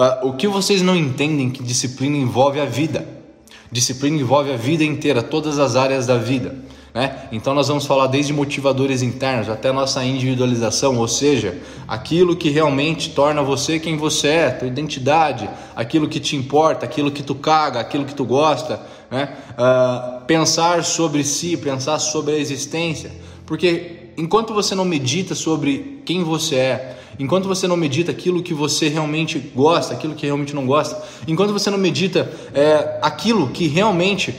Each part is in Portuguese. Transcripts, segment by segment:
Uh, o que vocês não entendem que disciplina envolve a vida. Disciplina envolve a vida inteira, todas as áreas da vida. Né? Então nós vamos falar desde motivadores internos até nossa individualização, ou seja, aquilo que realmente torna você quem você é, tua identidade, aquilo que te importa, aquilo que tu caga, aquilo que tu gosta, né? Uh, pensar sobre si, pensar sobre a existência, porque enquanto você não medita sobre quem você é, enquanto você não medita aquilo que você realmente gosta, aquilo que realmente não gosta, enquanto você não medita é, aquilo que realmente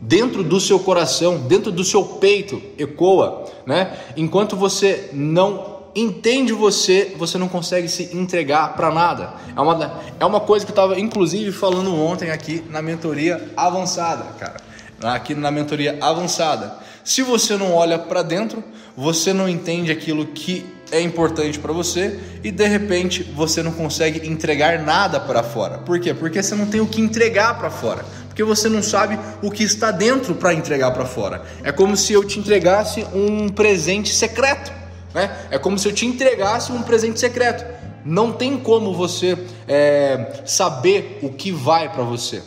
dentro do seu coração, dentro do seu peito ecoa, né? Enquanto você não entende você, você não consegue se entregar para nada. É uma, é uma coisa que eu estava inclusive falando ontem aqui na mentoria avançada, cara. Aqui na mentoria avançada. Se você não olha para dentro, você não entende aquilo que é importante para você e de repente você não consegue entregar nada para fora. Por quê? Porque você não tem o que entregar para fora porque você não sabe o que está dentro para entregar para fora. É como se eu te entregasse um presente secreto, né? É como se eu te entregasse um presente secreto. Não tem como você é, saber o que vai para você.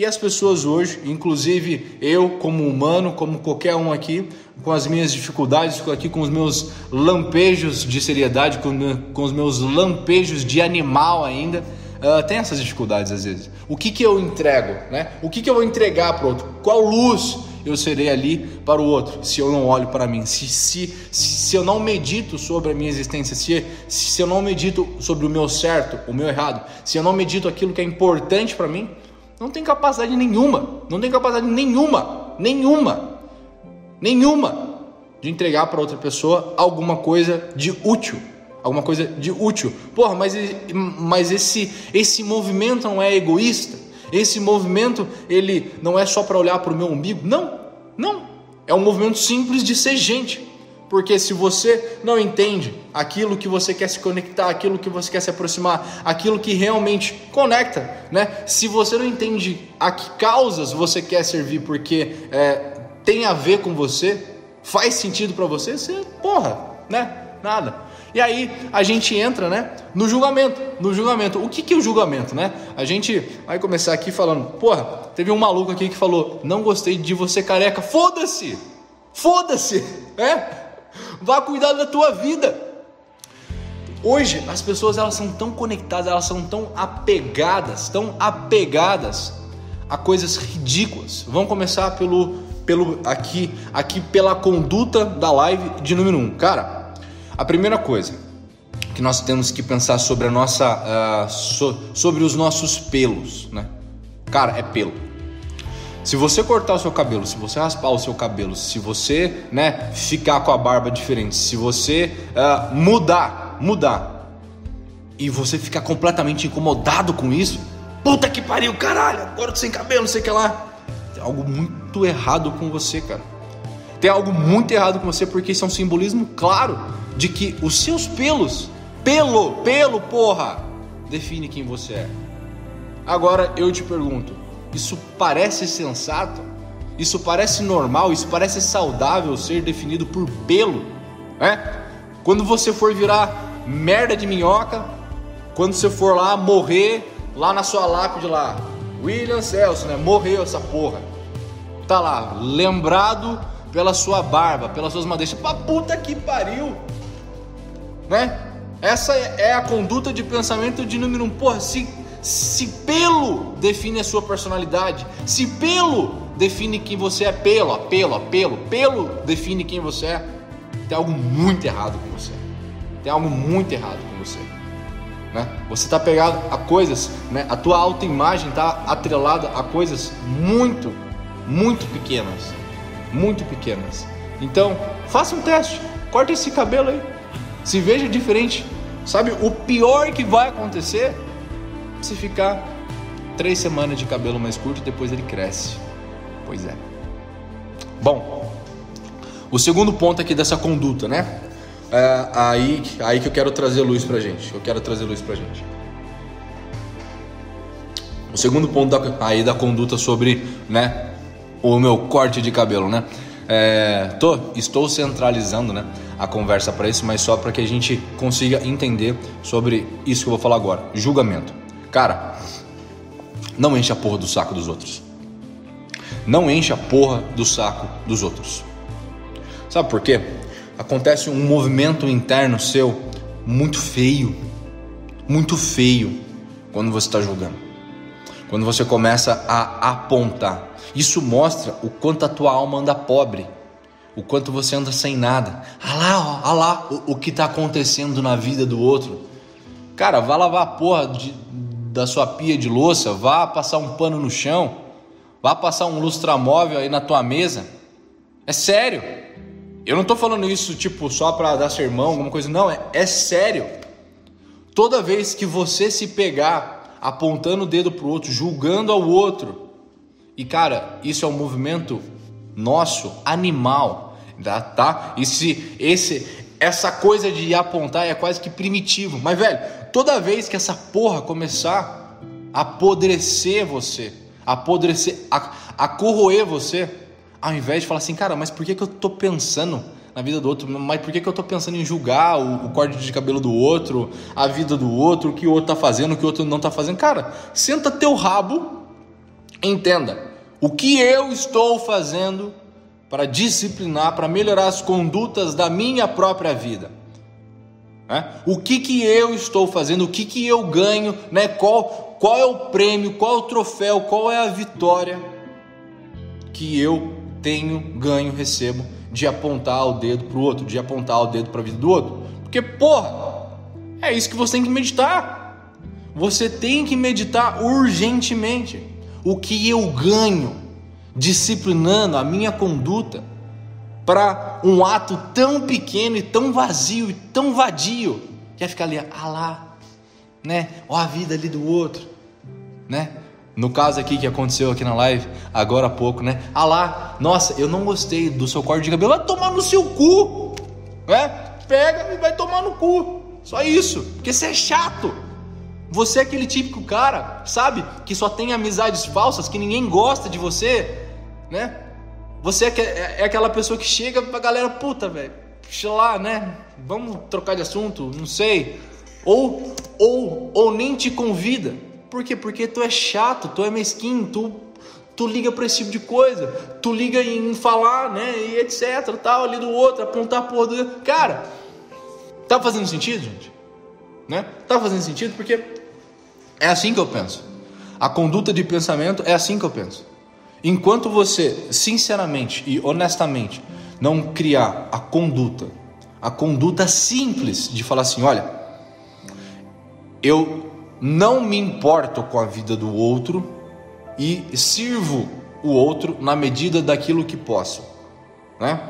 E as pessoas hoje, inclusive eu como humano, como qualquer um aqui, com as minhas dificuldades, aqui com os meus lampejos de seriedade, com, com os meus lampejos de animal ainda, uh, tem essas dificuldades às vezes. O que, que eu entrego? Né? O que, que eu vou entregar para o outro? Qual luz eu serei ali para o outro se eu não olho para mim? Se, se, se eu não medito sobre a minha existência, se, se eu não medito sobre o meu certo, o meu errado, se eu não medito aquilo que é importante para mim, não tem capacidade nenhuma, não tem capacidade nenhuma, nenhuma, nenhuma de entregar para outra pessoa alguma coisa de útil alguma coisa de útil. Porra, mas, mas esse, esse movimento não é egoísta? Esse movimento ele não é só para olhar para o meu umbigo? Não, não. É um movimento simples de ser gente. Porque se você não entende aquilo que você quer se conectar, aquilo que você quer se aproximar, aquilo que realmente conecta, né? Se você não entende a que causas você quer servir, porque é, tem a ver com você, faz sentido para você, você, porra, né? Nada. E aí a gente entra, né, no julgamento. No julgamento. O que, que é o julgamento, né? A gente vai começar aqui falando, porra, teve um maluco aqui que falou, não gostei de você careca. Foda-se! Foda-se! É? Vá cuidar da tua vida. Hoje as pessoas elas são tão conectadas, elas são tão apegadas, tão apegadas a coisas ridículas. Vamos começar pelo, pelo aqui, aqui pela conduta da live de número 1. Um. Cara, a primeira coisa que nós temos que pensar sobre a nossa, uh, so, sobre os nossos pelos, né? Cara, é pelo. Se você cortar o seu cabelo, se você raspar o seu cabelo, se você, né, ficar com a barba diferente, se você uh, mudar, mudar, e você ficar completamente incomodado com isso, puta que pariu, caralho, agora tô sem cabelo, não sei o que lá. Tem algo muito errado com você, cara. Tem algo muito errado com você porque isso é um simbolismo claro de que os seus pelos, pelo, pelo, porra, define quem você é. Agora eu te pergunto, isso parece sensato? Isso parece normal? Isso parece saudável ser definido por pelo? É? Quando você for virar merda de minhoca, quando você for lá morrer lá na sua lápide lá, William Celso, né? Morreu essa porra. Tá lá, lembrado pela sua barba, pelas suas madeixas. Pra puta que pariu! né? Essa é a conduta de pensamento de número um. Porra, se, se pelo define a sua personalidade, se pelo define quem você é, pelo, pelo, pelo, pelo define quem você é, tem algo muito errado com você. Tem algo muito errado com você. Né? Você está pegado a coisas, né? a tua autoimagem está atrelada a coisas muito, muito pequenas. Muito pequenas. Então, faça um teste. Corta esse cabelo aí. Se veja diferente. Sabe, o pior que vai acontecer se ficar três semanas de cabelo mais curto depois ele cresce. Pois é. Bom, o segundo ponto aqui dessa conduta, né? É aí, aí que eu quero trazer luz pra gente. Eu quero trazer luz pra gente. O segundo ponto da, aí da conduta sobre, né, o meu corte de cabelo, né? É, tô, estou centralizando, né? a conversa para isso, mas só para que a gente consiga entender sobre isso que eu vou falar agora: julgamento. Cara, não enche a porra do saco dos outros. Não enche a porra do saco dos outros. Sabe por quê? Acontece um movimento interno seu muito feio, muito feio quando você está julgando. Quando você começa a apontar. Isso mostra o quanto a tua alma anda pobre, o quanto você anda sem nada. Ah lá, ó, ah lá o, o que está acontecendo na vida do outro. Cara, vá lavar a porra de, da sua pia de louça, vá passar um pano no chão, vá passar um lustramóvel aí na tua mesa. É sério. Eu não estou falando isso tipo só para dar sermão, alguma coisa, não, é, é sério. Toda vez que você se pegar apontando o dedo pro outro, julgando ao outro, e cara, isso é um movimento nosso, animal, tá? tá? E se esse essa coisa de apontar é quase que primitivo, mas velho, toda vez que essa porra começar a apodrecer você, a apodrecer, a, a corroer você, ao invés de falar assim, cara, mas por que, que eu tô pensando na vida do outro? Mas por que, que eu tô pensando em julgar o, o corte de cabelo do outro, a vida do outro, o que o outro tá fazendo, o que o outro não tá fazendo? Cara, senta teu rabo, entenda o que eu estou fazendo para disciplinar, para melhorar as condutas da minha própria vida. Né? O que, que eu estou fazendo, o que, que eu ganho, né? qual, qual é o prêmio, qual é o troféu, qual é a vitória que eu tenho, ganho, recebo de apontar o dedo para o outro, de apontar o dedo para a vida do outro. Porque, porra, é isso que você tem que meditar. Você tem que meditar urgentemente. O que eu ganho disciplinando a minha conduta para um ato tão pequeno e tão vazio e tão vadio, que é ficar ali, ah lá, né? Ó a vida ali do outro, né? No caso aqui que aconteceu aqui na live, agora há pouco, né? Ah lá, nossa, eu não gostei do seu corte de cabelo, vai tomar no seu cu, né? Pega e vai tomar no cu, só isso, porque você é chato. Você é aquele típico cara, sabe? Que só tem amizades falsas, que ninguém gosta de você, né? Você é, é, é aquela pessoa que chega pra galera, puta, velho, sei lá, né? Vamos trocar de assunto, não sei. Ou, ou, ou nem te convida. Por quê? Porque tu é chato, tu é mesquinho, tu, tu liga pra esse tipo de coisa. Tu liga em falar, né? E etc, tal, ali do outro, apontar porra do... Cara, tá fazendo sentido, gente? Né? Tá fazendo sentido porque é assim que eu penso. A conduta de pensamento é assim que eu penso. Enquanto você, sinceramente e honestamente, não criar a conduta, a conduta simples de falar assim: olha, eu não me importo com a vida do outro e sirvo o outro na medida daquilo que posso, né?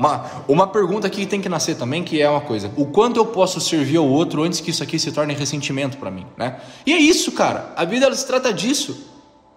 Uma, uma pergunta que tem que nascer também, que é uma coisa: o quanto eu posso servir ao outro antes que isso aqui se torne ressentimento para mim, né? E é isso, cara. A vida ela se trata disso.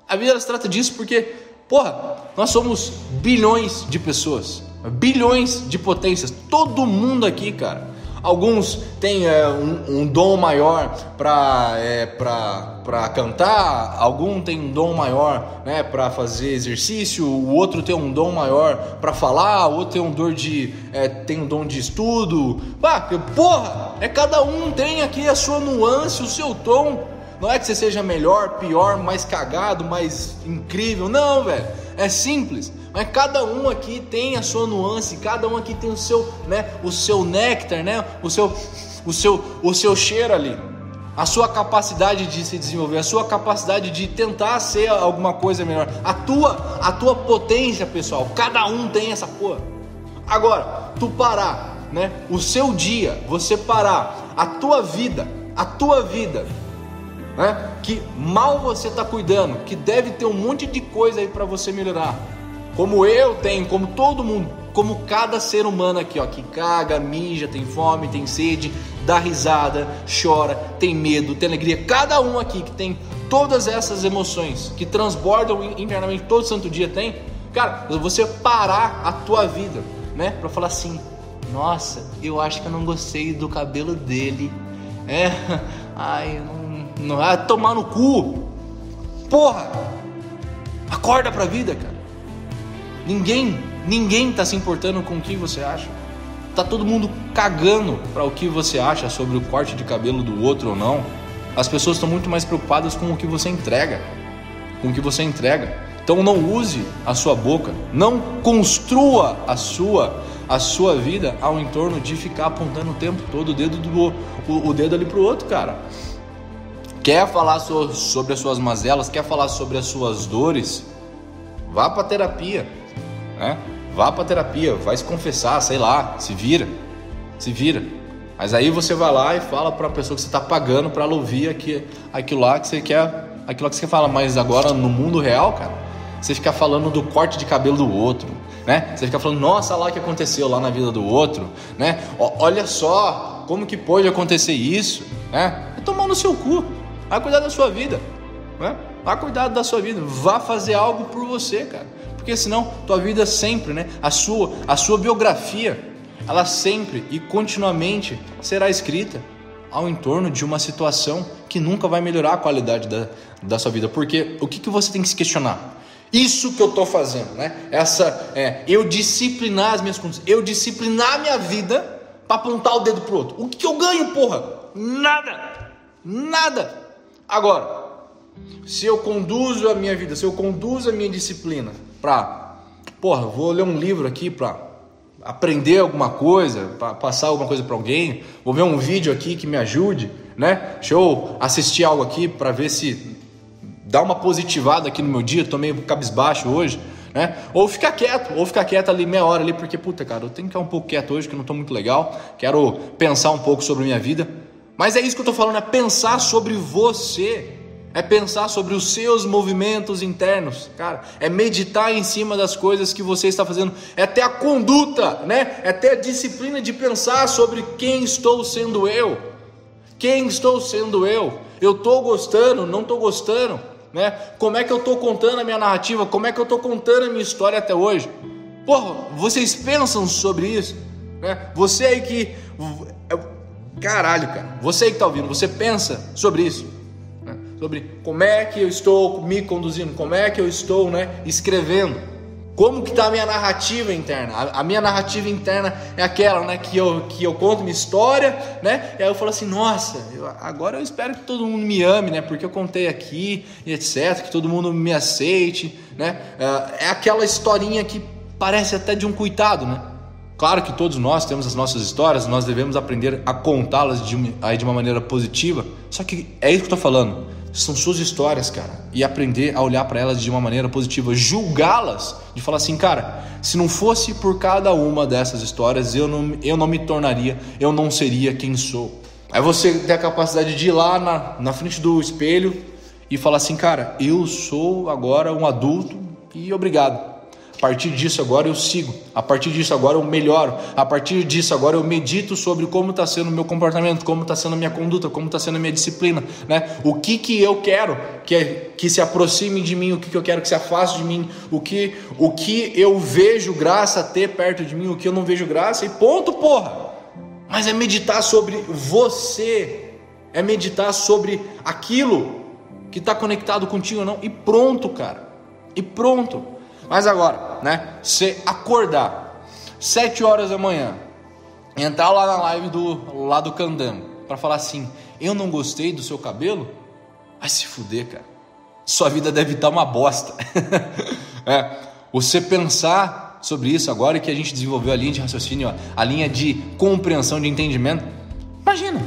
A vida ela se trata disso porque Porra, nós somos bilhões de pessoas, bilhões de potências, todo mundo aqui, cara. Alguns têm é, um, um, dom maior para é, para cantar, algum tem um dom maior né, para fazer exercício, o outro tem um dom maior para falar, o outro tem um dom de é, tem um dom de estudo. Pá, porra, é cada um tem aqui a sua nuance, o seu tom. Não é que você seja melhor, pior, mais cagado, mais incrível. Não, velho. É simples. Mas cada um aqui tem a sua nuance, cada um aqui tem o seu, né, o seu néctar, né, o seu, o seu, o seu cheiro ali, a sua capacidade de se desenvolver, a sua capacidade de tentar ser alguma coisa melhor, a tua, a tua potência, pessoal. Cada um tem essa porra. Agora, tu parar, né, o seu dia, você parar, a tua vida, a tua vida né? que mal você está cuidando, que deve ter um monte de coisa aí para você melhorar. Como eu tenho, como todo mundo, como cada ser humano aqui, ó, que caga, mija, tem fome, tem sede, dá risada, chora, tem medo, tem alegria. Cada um aqui que tem todas essas emoções que transbordam internamente todo santo dia tem. Cara, você parar a tua vida, né, para falar assim: "Nossa, eu acho que eu não gostei do cabelo dele". É, ai, eu não não vai tomar no cu. Porra! Acorda pra vida, cara. Ninguém, ninguém tá se importando com o que você acha. Tá todo mundo cagando para o que você acha sobre o corte de cabelo do outro ou não. As pessoas estão muito mais preocupadas com o que você entrega, com o que você entrega. Então não use a sua boca, não construa a sua a sua vida ao entorno de ficar apontando o tempo todo o dedo do o, o dedo ali pro outro, cara. Quer falar so, sobre as suas mazelas, quer falar sobre as suas dores? Vá para terapia, né? Vá para terapia, vai se confessar, sei lá, se vira, se vira. Mas aí você vai lá e fala para a pessoa que você está pagando para ela ouvir aqui, aquilo lá que você quer, aquilo que você fala. Mas agora no mundo real, cara, você fica falando do corte de cabelo do outro, né? Você fica falando, nossa, lá o que aconteceu lá na vida do outro, né? olha só como que pode acontecer isso, né? É tomar no seu cu, vai cuidar da sua vida, né? Vá cuidar da sua vida, vá fazer algo por você, cara. Porque senão tua vida sempre, né? A sua, a sua biografia, ela sempre e continuamente será escrita ao entorno de uma situação que nunca vai melhorar a qualidade da, da sua vida. Porque o que, que você tem que se questionar? Isso que eu estou fazendo, né? Essa, é, eu disciplinar as minhas condições, eu disciplinar a minha vida para apontar o dedo pro outro. O que, que eu ganho, porra? Nada, nada. Agora, se eu conduzo a minha vida, se eu conduzo a minha disciplina para, porra, vou ler um livro aqui para aprender alguma coisa, para passar alguma coisa para alguém, vou ver um vídeo aqui que me ajude, né? Deixa eu assistir algo aqui para ver se dá uma positivada aqui no meu dia, tô meio cabisbaixo hoje, né? Ou ficar quieto, ou ficar quieto ali meia hora ali, porque, puta, cara, eu tenho que ficar um pouco quieto hoje, que não tô muito legal, quero pensar um pouco sobre a minha vida. Mas é isso que eu tô falando, é pensar sobre você, é pensar sobre os seus movimentos internos, cara, é meditar em cima das coisas que você está fazendo, é ter a conduta, né? É ter a disciplina de pensar sobre quem estou sendo eu. Quem estou sendo eu? Eu estou gostando, não estou gostando? né? Como é que eu estou contando a minha narrativa? Como é que eu estou contando a minha história até hoje? Porra, vocês pensam sobre isso? Né? Você aí que. Caralho, cara. Você que está ouvindo, você pensa sobre isso? Né? Sobre como é que eu estou me conduzindo, como é que eu estou né, escrevendo. Como que está a minha narrativa interna? A, a, minha narrativa interna é aquela, né, que eu, que eu conto minha história, né? E aí eu falo assim, nossa, eu, agora eu espero que todo mundo me ame, né? Porque eu contei aqui e etc, que todo mundo me aceite, né? É, é aquela historinha que parece até de um coitado, né? Claro que todos nós temos as nossas histórias, nós devemos aprender a contá-las de, de uma maneira positiva. Só que é isso que eu estou falando são suas histórias, cara, e aprender a olhar para elas de uma maneira positiva, julgá-las, de falar assim, cara, se não fosse por cada uma dessas histórias, eu não, eu não me tornaria, eu não seria quem sou. Aí você tem a capacidade de ir lá na, na frente do espelho e falar assim, cara, eu sou agora um adulto e obrigado partir disso agora eu sigo, a partir disso agora eu melhoro, a partir disso agora eu medito sobre como está sendo o meu comportamento, como está sendo a minha conduta, como está sendo a minha disciplina, né? O que que eu quero que, que se aproxime de mim, o que, que eu quero que se afaste de mim, o que, o que eu vejo graça a ter perto de mim, o que eu não vejo graça e ponto, porra. Mas é meditar sobre você, é meditar sobre aquilo que está conectado contigo ou não e pronto, cara. E pronto. Mas agora, né? Você acordar 7 horas da manhã, entrar lá na live do lá do Candango para falar assim: "Eu não gostei do seu cabelo?" Vai se fuder, cara. Sua vida deve estar uma bosta. é, você pensar sobre isso agora que a gente desenvolveu a linha de raciocínio, a linha de compreensão, de entendimento. Imagina.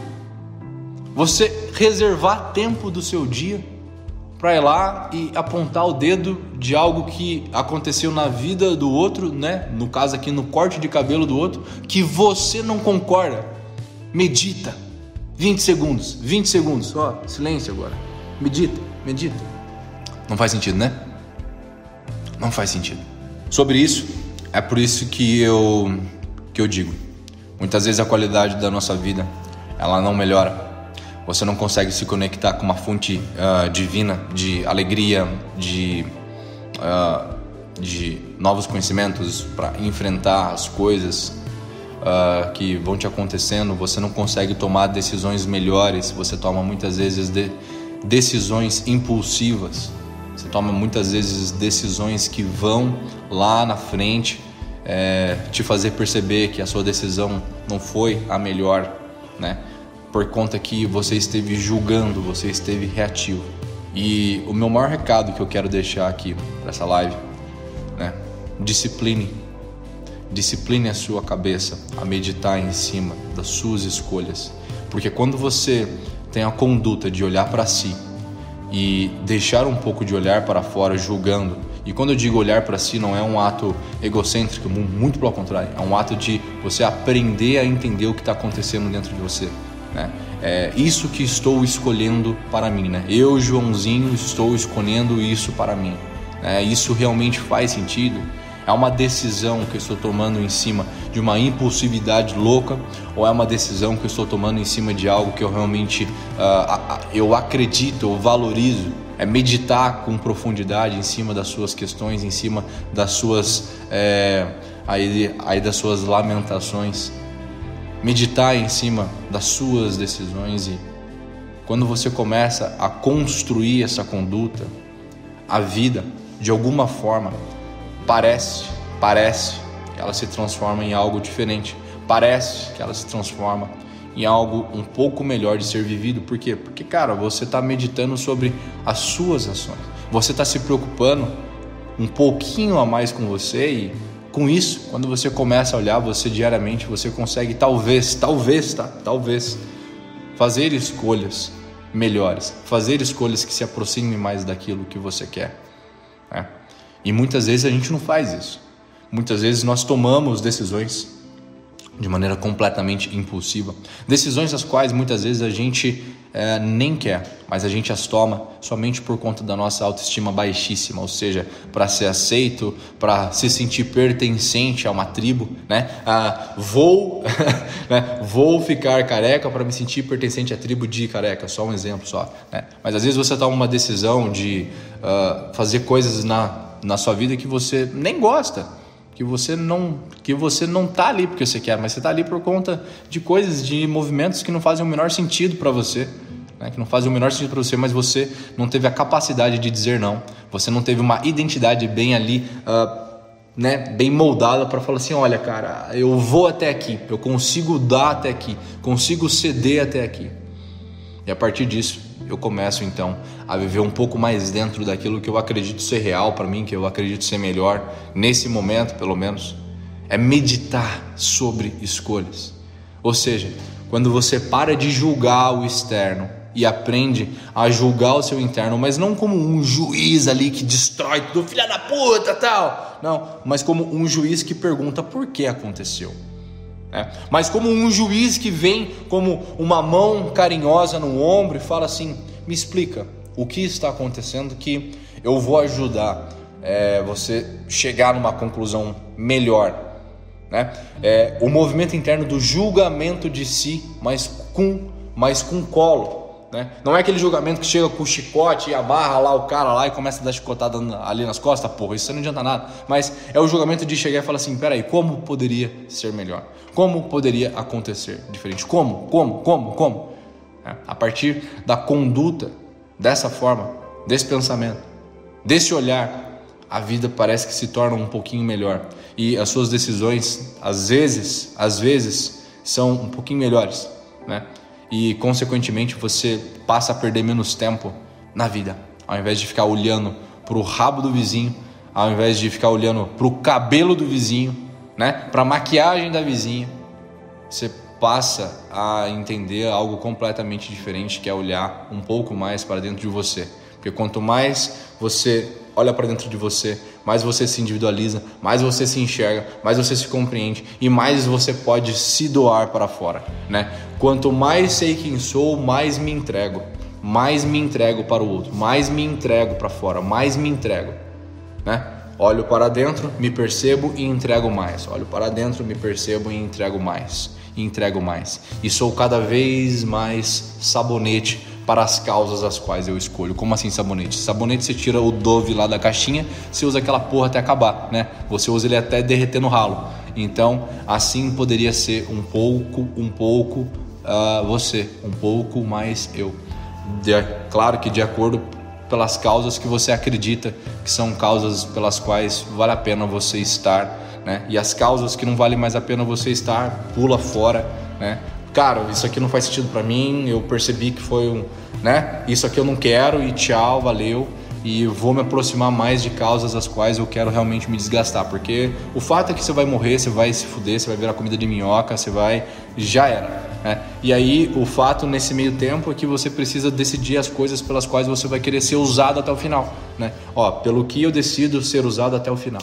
Você reservar tempo do seu dia para ir lá e apontar o dedo de algo que aconteceu na vida do outro, né? No caso aqui no corte de cabelo do outro, que você não concorda. Medita. 20 segundos, 20 segundos, só silêncio agora. Medita, medita. Não faz sentido, né? Não faz sentido. Sobre isso, é por isso que eu que eu digo. Muitas vezes a qualidade da nossa vida, ela não melhora você não consegue se conectar com uma fonte uh, divina de alegria, de, uh, de novos conhecimentos para enfrentar as coisas uh, que vão te acontecendo, você não consegue tomar decisões melhores, você toma muitas vezes de, decisões impulsivas, você toma muitas vezes decisões que vão lá na frente é, te fazer perceber que a sua decisão não foi a melhor, né? Por conta que você esteve julgando, você esteve reativo. E o meu maior recado que eu quero deixar aqui para essa live, né? Discipline. Discipline a sua cabeça a meditar em cima das suas escolhas. Porque quando você tem a conduta de olhar para si e deixar um pouco de olhar para fora julgando, e quando eu digo olhar para si, não é um ato egocêntrico, muito pelo contrário, é um ato de você aprender a entender o que está acontecendo dentro de você. Né? É isso que estou escolhendo para mim. Né? Eu, Joãozinho, estou escolhendo isso para mim. É, isso realmente faz sentido? É uma decisão que eu estou tomando em cima de uma impulsividade louca ou é uma decisão que eu estou tomando em cima de algo que eu realmente uh, eu acredito, eu valorizo? É meditar com profundidade em cima das suas questões, em cima das suas é, aí, aí das suas lamentações, meditar em cima das suas decisões e quando você começa a construir essa conduta, a vida de alguma forma parece, parece que ela se transforma em algo diferente. Parece que ela se transforma em algo um pouco melhor de ser vivido. Por quê? Porque, cara, você está meditando sobre as suas ações. Você está se preocupando um pouquinho a mais com você e com isso, quando você começa a olhar você diariamente, você consegue talvez, talvez, tá? Talvez fazer escolhas melhores, fazer escolhas que se aproximem mais daquilo que você quer. Né? E muitas vezes a gente não faz isso. Muitas vezes nós tomamos decisões de maneira completamente impulsiva. Decisões as quais muitas vezes a gente é, nem quer, mas a gente as toma somente por conta da nossa autoestima baixíssima, ou seja, para ser aceito, para se sentir pertencente a uma tribo, né? Ah, vou, né? vou ficar careca para me sentir pertencente à tribo de careca, só um exemplo só. Né? Mas às vezes você toma uma decisão de uh, fazer coisas na na sua vida que você nem gosta, que você não que você não tá ali porque você quer, mas você tá ali por conta de coisas, de movimentos que não fazem o menor sentido para você, né? que não fazem o menor sentido para você, mas você não teve a capacidade de dizer não, você não teve uma identidade bem ali, uh, né, bem moldada para falar assim, olha, cara, eu vou até aqui, eu consigo dar até aqui, consigo ceder até aqui. E a partir disso, eu começo então a viver um pouco mais dentro daquilo que eu acredito ser real para mim, que eu acredito ser melhor nesse momento, pelo menos, é meditar sobre escolhas. Ou seja, quando você para de julgar o externo e aprende a julgar o seu interno, mas não como um juiz ali que destrói tudo, filha da puta, tal. Não, mas como um juiz que pergunta por que aconteceu. É. Mas como um juiz que vem como uma mão carinhosa no ombro e fala assim: me explica o que está acontecendo que eu vou ajudar é, você chegar numa conclusão melhor. Né? É, o movimento interno do julgamento de si, mas com, mas com colo. Né? Não é aquele julgamento que chega com o chicote e amarra lá o cara lá e começa a dar chicotada ali nas costas, porra, isso não adianta nada. Mas é o julgamento de chegar e falar assim: peraí, como poderia ser melhor? Como poderia acontecer diferente? Como? Como? Como? Como? É, a partir da conduta dessa forma, desse pensamento, desse olhar, a vida parece que se torna um pouquinho melhor e as suas decisões, às vezes, às vezes, são um pouquinho melhores, né? e, consequentemente, você passa a perder menos tempo na vida. Ao invés de ficar olhando para o rabo do vizinho, ao invés de ficar olhando para o cabelo do vizinho, né, para a maquiagem da vizinha, você passa a entender algo completamente diferente, que é olhar um pouco mais para dentro de você. Porque quanto mais você olha para dentro de você, mais você se individualiza, mais você se enxerga, mais você se compreende e mais você pode se doar para fora, né? Quanto mais sei quem sou, mais me entrego, mais me entrego para o outro, mais me entrego para fora, mais me entrego, né? Olho para dentro, me percebo e entrego mais. Olho para dentro, me percebo e entrego mais. E entrego mais. E sou cada vez mais sabonete para as causas as quais eu escolho. Como assim sabonete? Sabonete você tira o Dove lá da caixinha, você usa aquela porra até acabar, né? Você usa ele até derreter no ralo. Então, assim poderia ser um pouco, um pouco uh, você, um pouco mais eu. De, claro que de acordo pelas causas que você acredita que são causas pelas quais vale a pena você estar, né? E as causas que não vale mais a pena você estar, pula fora, né? cara, isso aqui não faz sentido para mim, eu percebi que foi um, né? Isso aqui eu não quero e tchau, valeu. E vou me aproximar mais de causas as quais eu quero realmente me desgastar, porque o fato é que você vai morrer, você vai se fuder, você vai virar comida de minhoca, você vai já era. Né? E aí o fato nesse meio tempo é que você precisa decidir as coisas pelas quais você vai querer ser usado até o final. Né? Ó, pelo que eu decido ser usado até o final.